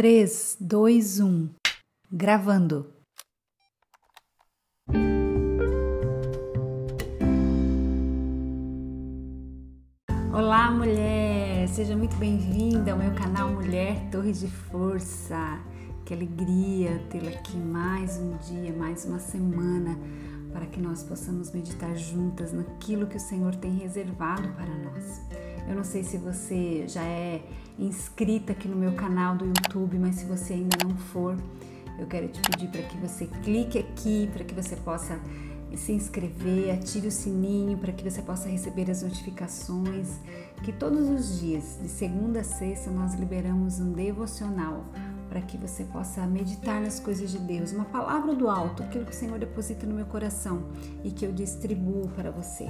3, 2, 1. Gravando. Olá, mulher! Seja muito bem-vinda ao meu canal Mulher Torre de Força. Que alegria tê-la aqui mais um dia, mais uma semana, para que nós possamos meditar juntas naquilo que o Senhor tem reservado para nós. Eu não sei se você já é inscrita aqui no meu canal do YouTube, mas se você ainda não for, eu quero te pedir para que você clique aqui, para que você possa se inscrever, ative o sininho para que você possa receber as notificações. Que todos os dias, de segunda a sexta, nós liberamos um devocional para que você possa meditar nas coisas de Deus, uma palavra do alto, aquilo que o Senhor deposita no meu coração e que eu distribuo para você.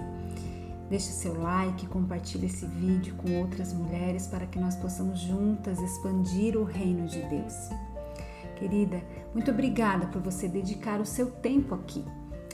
Deixe seu like, compartilhe esse vídeo com outras mulheres para que nós possamos juntas expandir o reino de Deus. Querida, muito obrigada por você dedicar o seu tempo aqui.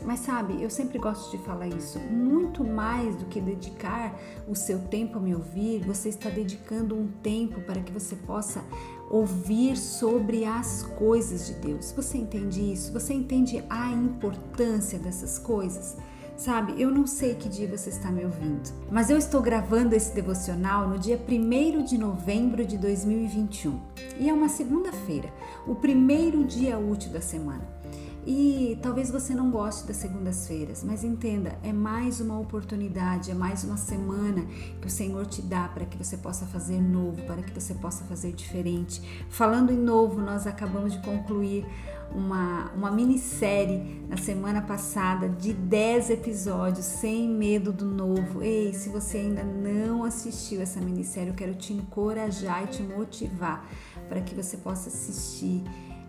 Mas sabe, eu sempre gosto de falar isso. Muito mais do que dedicar o seu tempo a me ouvir, você está dedicando um tempo para que você possa ouvir sobre as coisas de Deus. Você entende isso? Você entende a importância dessas coisas? Sabe, eu não sei que dia você está me ouvindo, mas eu estou gravando esse devocional no dia 1 de novembro de 2021 e é uma segunda-feira, o primeiro dia útil da semana. E talvez você não goste das segundas-feiras, mas entenda, é mais uma oportunidade, é mais uma semana que o Senhor te dá para que você possa fazer novo, para que você possa fazer diferente. Falando em novo, nós acabamos de concluir uma, uma minissérie na semana passada de 10 episódios, sem medo do novo. Ei, se você ainda não assistiu essa minissérie, eu quero te encorajar e te motivar para que você possa assistir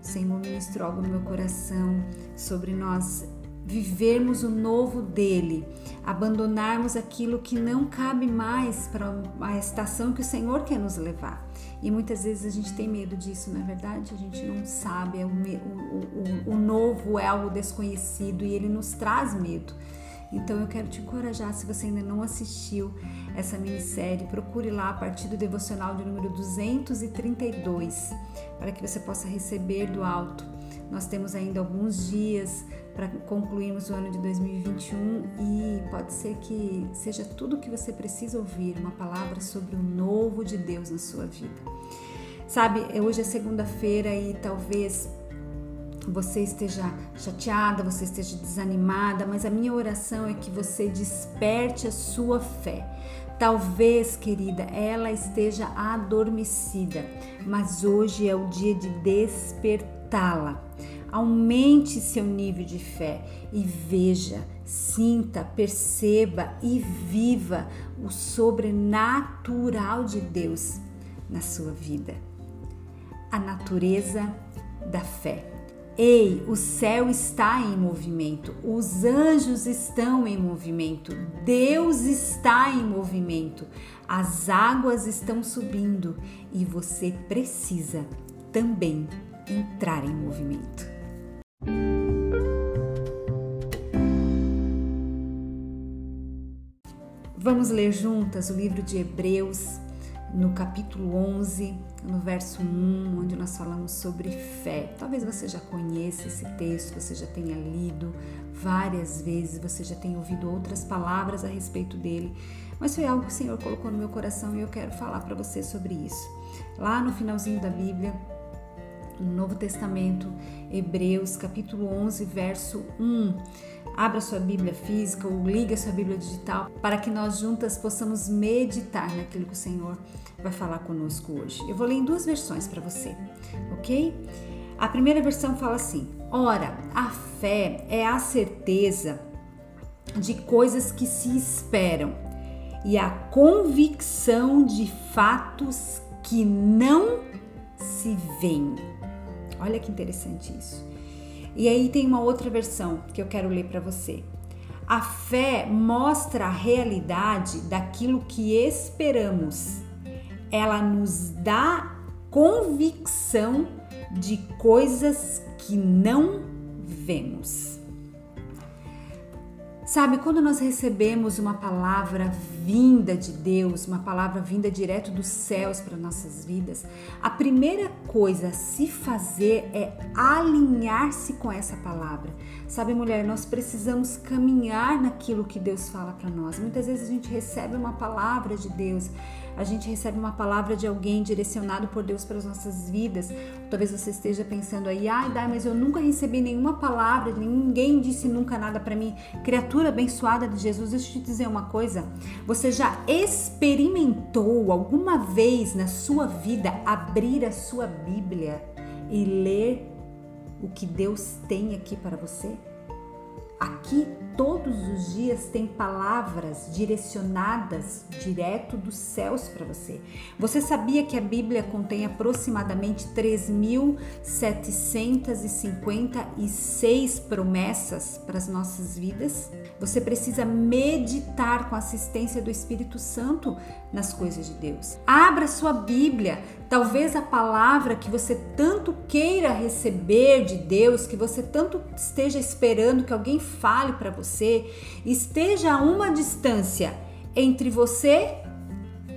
Senhor ministrou algo no meu coração sobre nós vivermos o novo dele, abandonarmos aquilo que não cabe mais para a estação que o Senhor quer nos levar. E muitas vezes a gente tem medo disso, não é verdade? A gente não sabe, é o, o, o, o novo é algo desconhecido e ele nos traz medo. Então eu quero te encorajar, se você ainda não assistiu essa minissérie, procure lá a partir do devocional de número 232, para que você possa receber do alto. Nós temos ainda alguns dias para concluirmos o ano de 2021 e pode ser que seja tudo o que você precisa ouvir, uma palavra sobre o novo de Deus na sua vida. Sabe, hoje é segunda-feira e talvez você esteja chateada, você esteja desanimada, mas a minha oração é que você desperte a sua fé. Talvez, querida, ela esteja adormecida, mas hoje é o dia de despertá-la. Aumente seu nível de fé e veja, sinta, perceba e viva o sobrenatural de Deus na sua vida. A natureza da fé. Ei, o céu está em movimento, os anjos estão em movimento, Deus está em movimento, as águas estão subindo e você precisa também entrar em movimento. Vamos ler juntas o livro de Hebreus, no capítulo 11, no verso 1, onde nós falamos sobre fé. Talvez você já conheça esse texto, você já tenha lido várias vezes, você já tenha ouvido outras palavras a respeito dele, mas foi algo que o Senhor colocou no meu coração e eu quero falar para você sobre isso. Lá no finalzinho da Bíblia, no Novo Testamento, Hebreus, capítulo 11, verso 1. Abra sua Bíblia física ou liga sua Bíblia digital para que nós juntas possamos meditar naquilo que o Senhor vai falar conosco hoje. Eu vou ler em duas versões para você, ok? A primeira versão fala assim: Ora, a fé é a certeza de coisas que se esperam e a convicção de fatos que não se veem. Olha que interessante isso. E aí tem uma outra versão que eu quero ler para você. A fé mostra a realidade daquilo que esperamos. Ela nos dá convicção de coisas que não vemos. Sabe, quando nós recebemos uma palavra vinda de Deus, uma palavra vinda direto dos céus para nossas vidas, a primeira coisa a se fazer é alinhar-se com essa palavra. Sabe, mulher, nós precisamos caminhar naquilo que Deus fala para nós. Muitas vezes a gente recebe uma palavra de Deus, a gente recebe uma palavra de alguém direcionado por Deus para as nossas vidas. Talvez você esteja pensando aí, ai, Dai, mas eu nunca recebi nenhuma palavra, ninguém disse nunca nada para mim. Criatura abençoada de Jesus, deixa eu te dizer uma coisa. Você já experimentou alguma vez na sua vida abrir a sua Bíblia e ler o que Deus tem aqui para você? Aqui todos os dias tem palavras direcionadas direto dos céus para você. Você sabia que a Bíblia contém aproximadamente 3.756 promessas para as nossas vidas? Você precisa meditar com a assistência do Espírito Santo nas coisas de Deus. Abra sua Bíblia, talvez a palavra que você tanto queira receber de Deus, que você tanto esteja esperando que alguém fale para você, esteja a uma distância entre você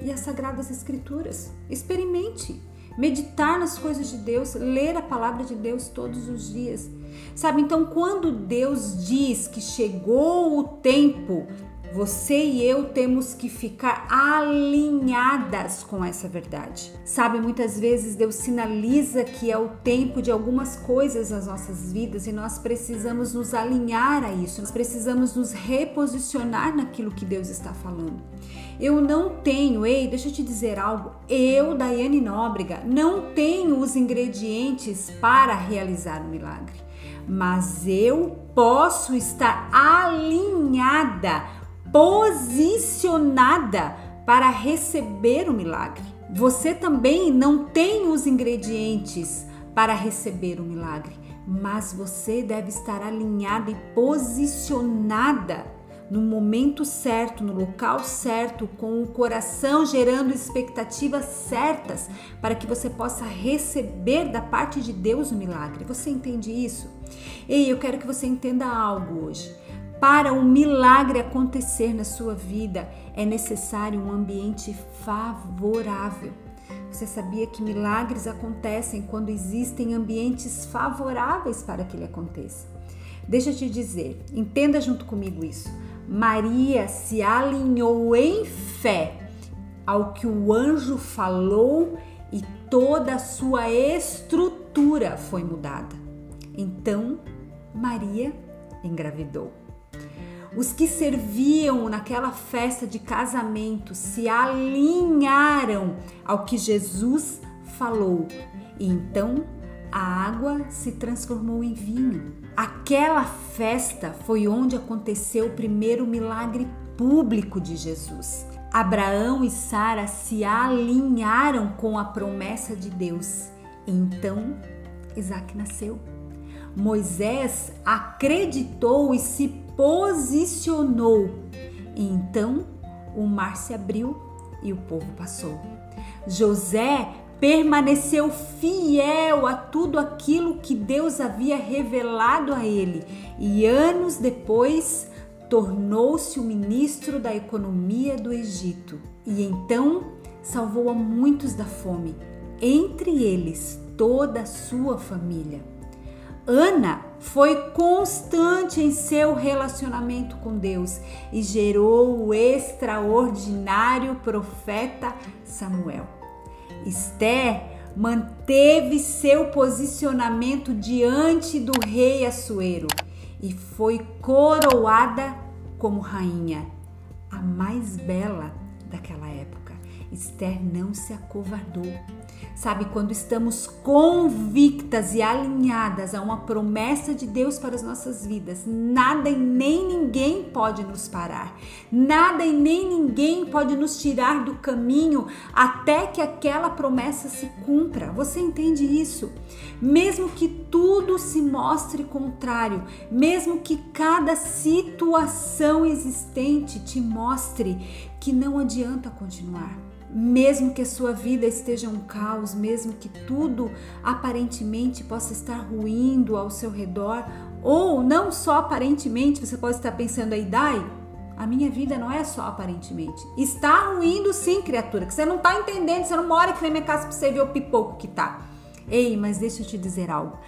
e as sagradas escrituras. Experimente meditar nas coisas de Deus, ler a palavra de Deus todos os dias. Sabe, então quando Deus diz que chegou o tempo você e eu temos que ficar alinhadas com essa verdade. Sabe, muitas vezes Deus sinaliza que é o tempo de algumas coisas nas nossas vidas e nós precisamos nos alinhar a isso, nós precisamos nos reposicionar naquilo que Deus está falando. Eu não tenho, ei, deixa eu te dizer algo, eu, Daiane Nóbrega, não tenho os ingredientes para realizar o milagre, mas eu posso estar alinhada posicionada para receber o milagre. Você também não tem os ingredientes para receber o milagre, mas você deve estar alinhada e posicionada no momento certo, no local certo, com o coração gerando expectativas certas para que você possa receber da parte de Deus o milagre. Você entende isso? Ei, eu quero que você entenda algo hoje. Para um milagre acontecer na sua vida, é necessário um ambiente favorável. Você sabia que milagres acontecem quando existem ambientes favoráveis para que ele aconteça? Deixa eu te dizer, entenda junto comigo isso. Maria se alinhou em fé ao que o anjo falou e toda a sua estrutura foi mudada. Então, Maria engravidou. Os que serviam naquela festa de casamento se alinharam ao que Jesus falou. E então a água se transformou em vinho. Aquela festa foi onde aconteceu o primeiro milagre público de Jesus. Abraão e Sara se alinharam com a promessa de Deus. Então Isaac nasceu. Moisés acreditou e se posicionou. Então o mar se abriu e o povo passou. José permaneceu fiel a tudo aquilo que Deus havia revelado a ele e anos depois tornou-se o ministro da economia do Egito e então salvou a muitos da fome, entre eles toda a sua família. Ana foi constante em seu relacionamento com Deus e gerou o extraordinário profeta Samuel. Esther manteve seu posicionamento diante do rei Assuero e foi coroada como rainha, a mais bela daquela época. Esther não se acovardou Sabe, quando estamos convictas e alinhadas a uma promessa de Deus para as nossas vidas, nada e nem ninguém pode nos parar, nada e nem ninguém pode nos tirar do caminho até que aquela promessa se cumpra. Você entende isso? Mesmo que tudo se mostre contrário, mesmo que cada situação existente te mostre que não adianta continuar mesmo que a sua vida esteja um caos, mesmo que tudo aparentemente possa estar ruindo ao seu redor, Ou não só aparentemente, você pode estar pensando aí, Dai, a minha vida não é só aparentemente. Está ruindo sim, criatura, que você não está entendendo, você não mora aqui na minha casa para você ver o pipoco que tá. Ei, mas deixa eu te dizer algo.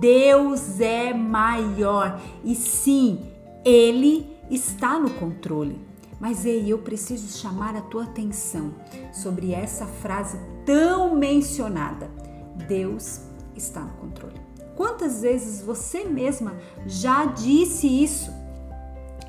Deus é maior e sim, Ele está no controle. Mas ei, eu preciso chamar a tua atenção sobre essa frase tão mencionada. Deus está no controle. Quantas vezes você mesma já disse isso?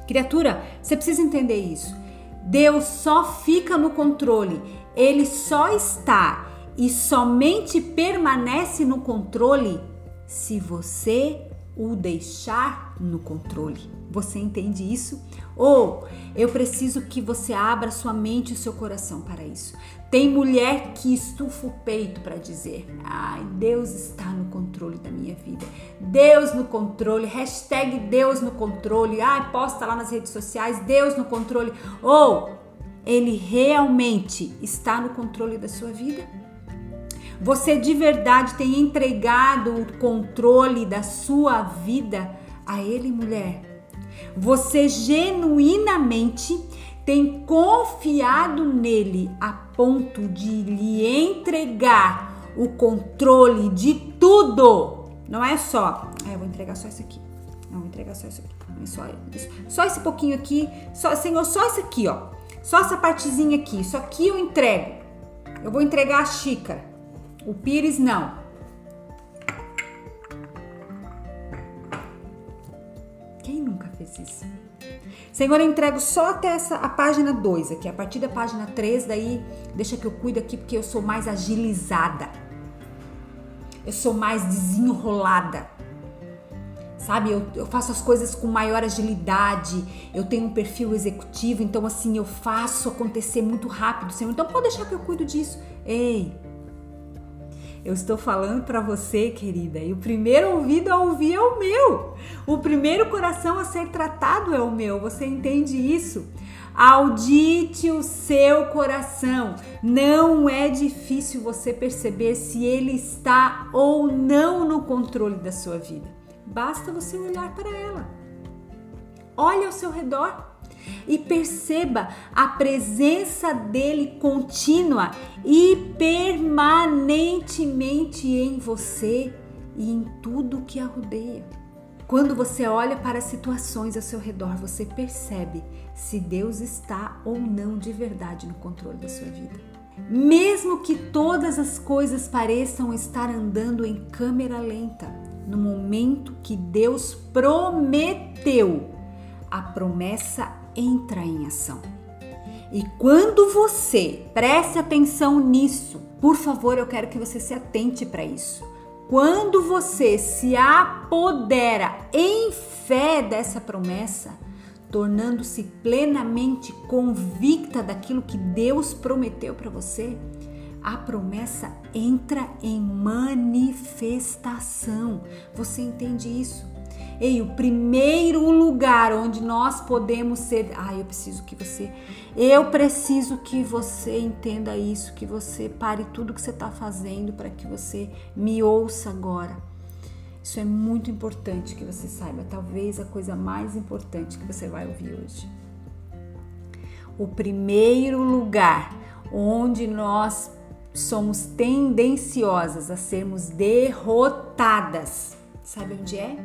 Criatura, você precisa entender isso. Deus só fica no controle, ele só está e somente permanece no controle se você o deixar no controle. Você entende isso? Ou eu preciso que você abra sua mente e seu coração para isso. Tem mulher que estufa o peito para dizer: Ai, Deus está no controle da minha vida. Deus no controle. Hashtag Deus no controle. Ai, posta lá nas redes sociais: Deus no controle. Ou Ele realmente está no controle da sua vida? Você de verdade tem entregado o controle da sua vida a Ele, mulher? Você genuinamente tem confiado nele a ponto de lhe entregar o controle de tudo? Não é só, ah, eu vou entregar só isso aqui. Não, vou entregar só isso aqui. É só, isso. só esse pouquinho aqui. Só, Senhor, só isso aqui, ó. Só essa partezinha aqui. Isso aqui eu entrego. Eu vou entregar a xícara. O pires não. Isso? Senhor, eu entrego só até essa a página 2 aqui, a partir da página 3, daí deixa que eu cuido aqui porque eu sou mais agilizada. Eu sou mais desenrolada. Sabe, eu, eu faço as coisas com maior agilidade, eu tenho um perfil executivo, então assim, eu faço acontecer muito rápido, Senhor. Então pode deixar que eu cuido disso. Ei, eu estou falando para você, querida, e o primeiro ouvido a ouvir é o meu. O primeiro coração a ser tratado é o meu. Você entende isso? Audite o seu coração. Não é difícil você perceber se ele está ou não no controle da sua vida. Basta você olhar para ela. Olhe ao seu redor e perceba a presença dele contínua e permanentemente em você e em tudo que a rodeia. Quando você olha para as situações ao seu redor, você percebe se Deus está ou não de verdade no controle da sua vida. Mesmo que todas as coisas pareçam estar andando em câmera lenta, no momento que Deus prometeu, a promessa entra em ação. E quando você preste atenção nisso, por favor, eu quero que você se atente para isso. Quando você se apodera em fé dessa promessa, tornando-se plenamente convicta daquilo que Deus prometeu para você, a promessa entra em manifestação. Você entende isso? Ei, o primeiro lugar onde nós podemos ser. Ah, eu preciso que você. Eu preciso que você entenda isso, que você pare tudo que você está fazendo para que você me ouça agora. Isso é muito importante que você saiba. Talvez a coisa mais importante que você vai ouvir hoje. O primeiro lugar onde nós somos tendenciosas a sermos derrotadas. Sabe onde é?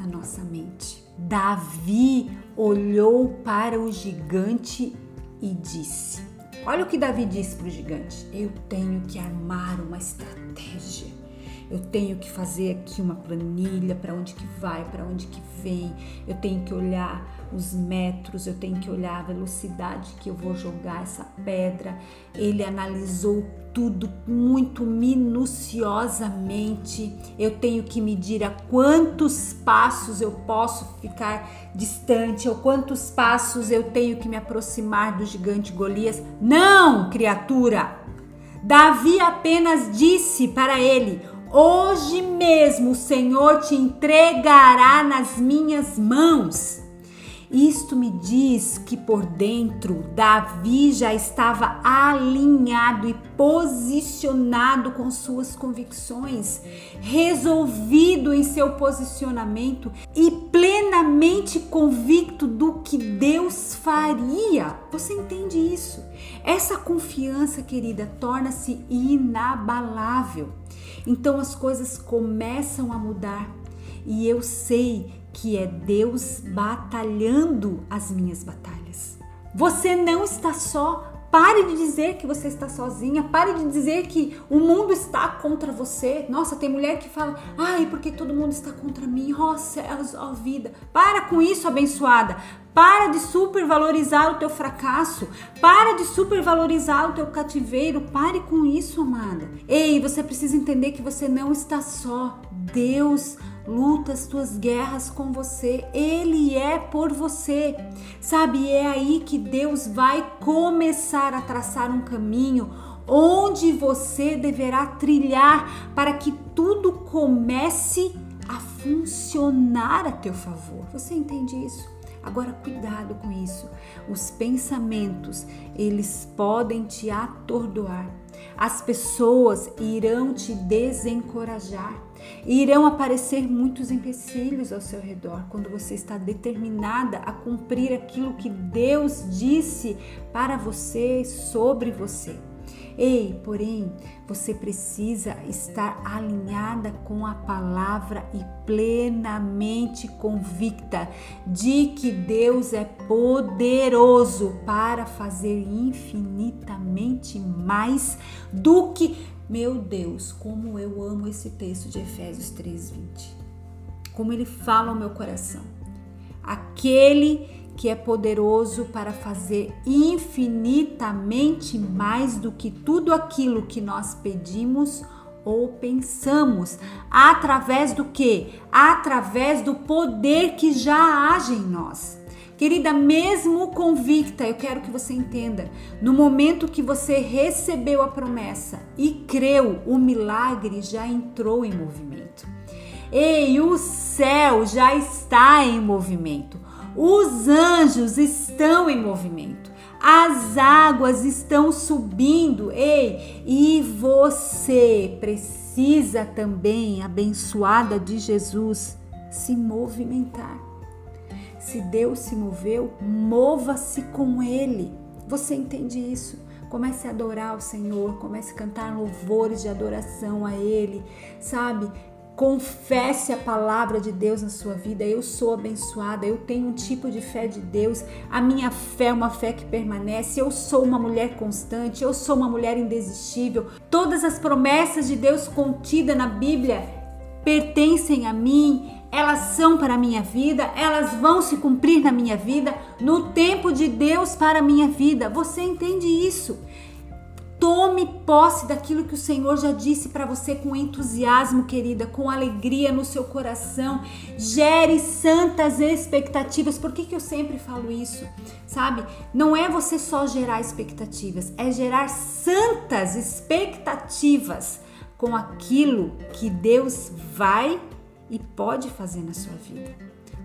Na nossa mente. Davi olhou para o gigante e disse: Olha o que Davi disse para o gigante: Eu tenho que armar uma estratégia eu tenho que fazer aqui uma planilha para onde que vai, para onde que vem, eu tenho que olhar os metros, eu tenho que olhar a velocidade que eu vou jogar essa pedra. Ele analisou tudo muito minuciosamente. Eu tenho que medir a quantos passos eu posso ficar distante, ou quantos passos eu tenho que me aproximar do gigante Golias. Não, criatura! Davi apenas disse para ele: Hoje mesmo o Senhor te entregará nas minhas mãos. Isto me diz que por dentro Davi já estava alinhado e posicionado com suas convicções, resolvido em seu posicionamento e plenamente convicto do que Deus faria. Você entende isso? Essa confiança, querida, torna-se inabalável. Então as coisas começam a mudar e eu sei que é Deus batalhando as minhas batalhas. Você não está só. Pare de dizer que você está sozinha. Pare de dizer que o mundo está contra você. Nossa, tem mulher que fala: ai, porque todo mundo está contra mim. Oh céus, ó vida. Para com isso, abençoada. Para de supervalorizar o teu fracasso. Para de supervalorizar o teu cativeiro. Pare com isso, amada. Ei, você precisa entender que você não está só. Deus luta as tuas guerras com você, Ele é por você. Sabe, é aí que Deus vai começar a traçar um caminho onde você deverá trilhar para que tudo comece a funcionar a teu favor. Você entende isso? Agora cuidado com isso. Os pensamentos, eles podem te atordoar. As pessoas irão te desencorajar. Irão aparecer muitos empecilhos ao seu redor quando você está determinada a cumprir aquilo que Deus disse para você sobre você. Ei, porém, você precisa estar alinhada com a palavra e plenamente convicta de que Deus é poderoso para fazer infinitamente mais do que. Meu Deus, como eu amo esse texto de Efésios 3:20. Como ele fala ao meu coração. Aquele que é poderoso para fazer infinitamente mais do que tudo aquilo que nós pedimos ou pensamos, através do que? Através do poder que já age em nós. Querida, mesmo convicta, eu quero que você entenda, no momento que você recebeu a promessa e creu, o milagre já entrou em movimento. Ei, o céu já está em movimento. Os anjos estão em movimento. As águas estão subindo. Ei, e você precisa também, abençoada de Jesus, se movimentar. Se Deus se moveu, mova-se com Ele. Você entende isso? Comece a adorar o Senhor, comece a cantar louvores de adoração a Ele, sabe? Confesse a palavra de Deus na sua vida. Eu sou abençoada, eu tenho um tipo de fé de Deus. A minha fé é uma fé que permanece. Eu sou uma mulher constante, eu sou uma mulher indesistível. Todas as promessas de Deus contidas na Bíblia pertencem a mim. Elas são para a minha vida, elas vão se cumprir na minha vida, no tempo de Deus para a minha vida. Você entende isso? Tome posse daquilo que o Senhor já disse para você com entusiasmo, querida, com alegria no seu coração. Gere santas expectativas. Por que, que eu sempre falo isso? Sabe? Não é você só gerar expectativas, é gerar santas expectativas com aquilo que Deus vai e pode fazer na sua vida.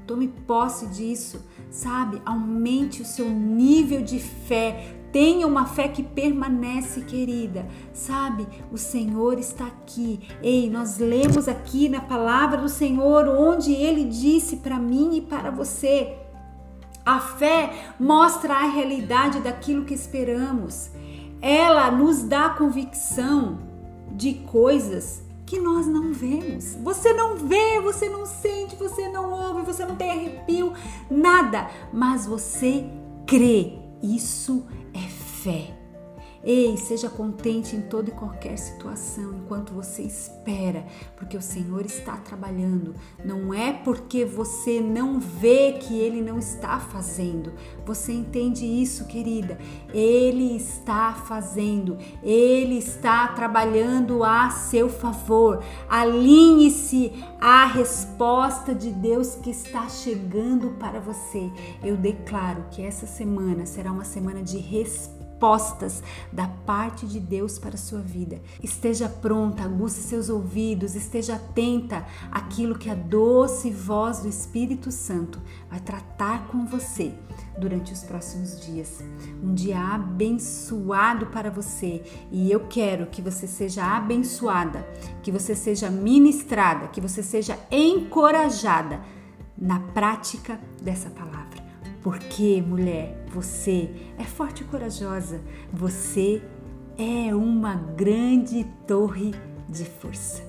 Tome posse disso, sabe? Aumente o seu nível de fé, Tenha uma fé que permanece, querida. Sabe, o Senhor está aqui. Ei, nós lemos aqui na palavra do Senhor onde ele disse para mim e para você. A fé mostra a realidade daquilo que esperamos. Ela nos dá convicção de coisas que nós não vemos. Você não vê, você não sente, você não ouve, você não tem arrepio, nada, mas você crê. Isso fé. Ei, seja contente em toda e qualquer situação enquanto você espera, porque o Senhor está trabalhando. Não é porque você não vê que Ele não está fazendo. Você entende isso, querida? Ele está fazendo, Ele está trabalhando a seu favor. Alinhe-se à resposta de Deus que está chegando para você. Eu declaro que essa semana será uma semana de resposta respostas da parte de Deus para a sua vida. Esteja pronta, aguce seus ouvidos, esteja atenta àquilo que a doce voz do Espírito Santo vai tratar com você durante os próximos dias. Um dia abençoado para você e eu quero que você seja abençoada, que você seja ministrada, que você seja encorajada na prática dessa palavra. Porque, mulher, você é forte e corajosa. Você é uma grande torre de força.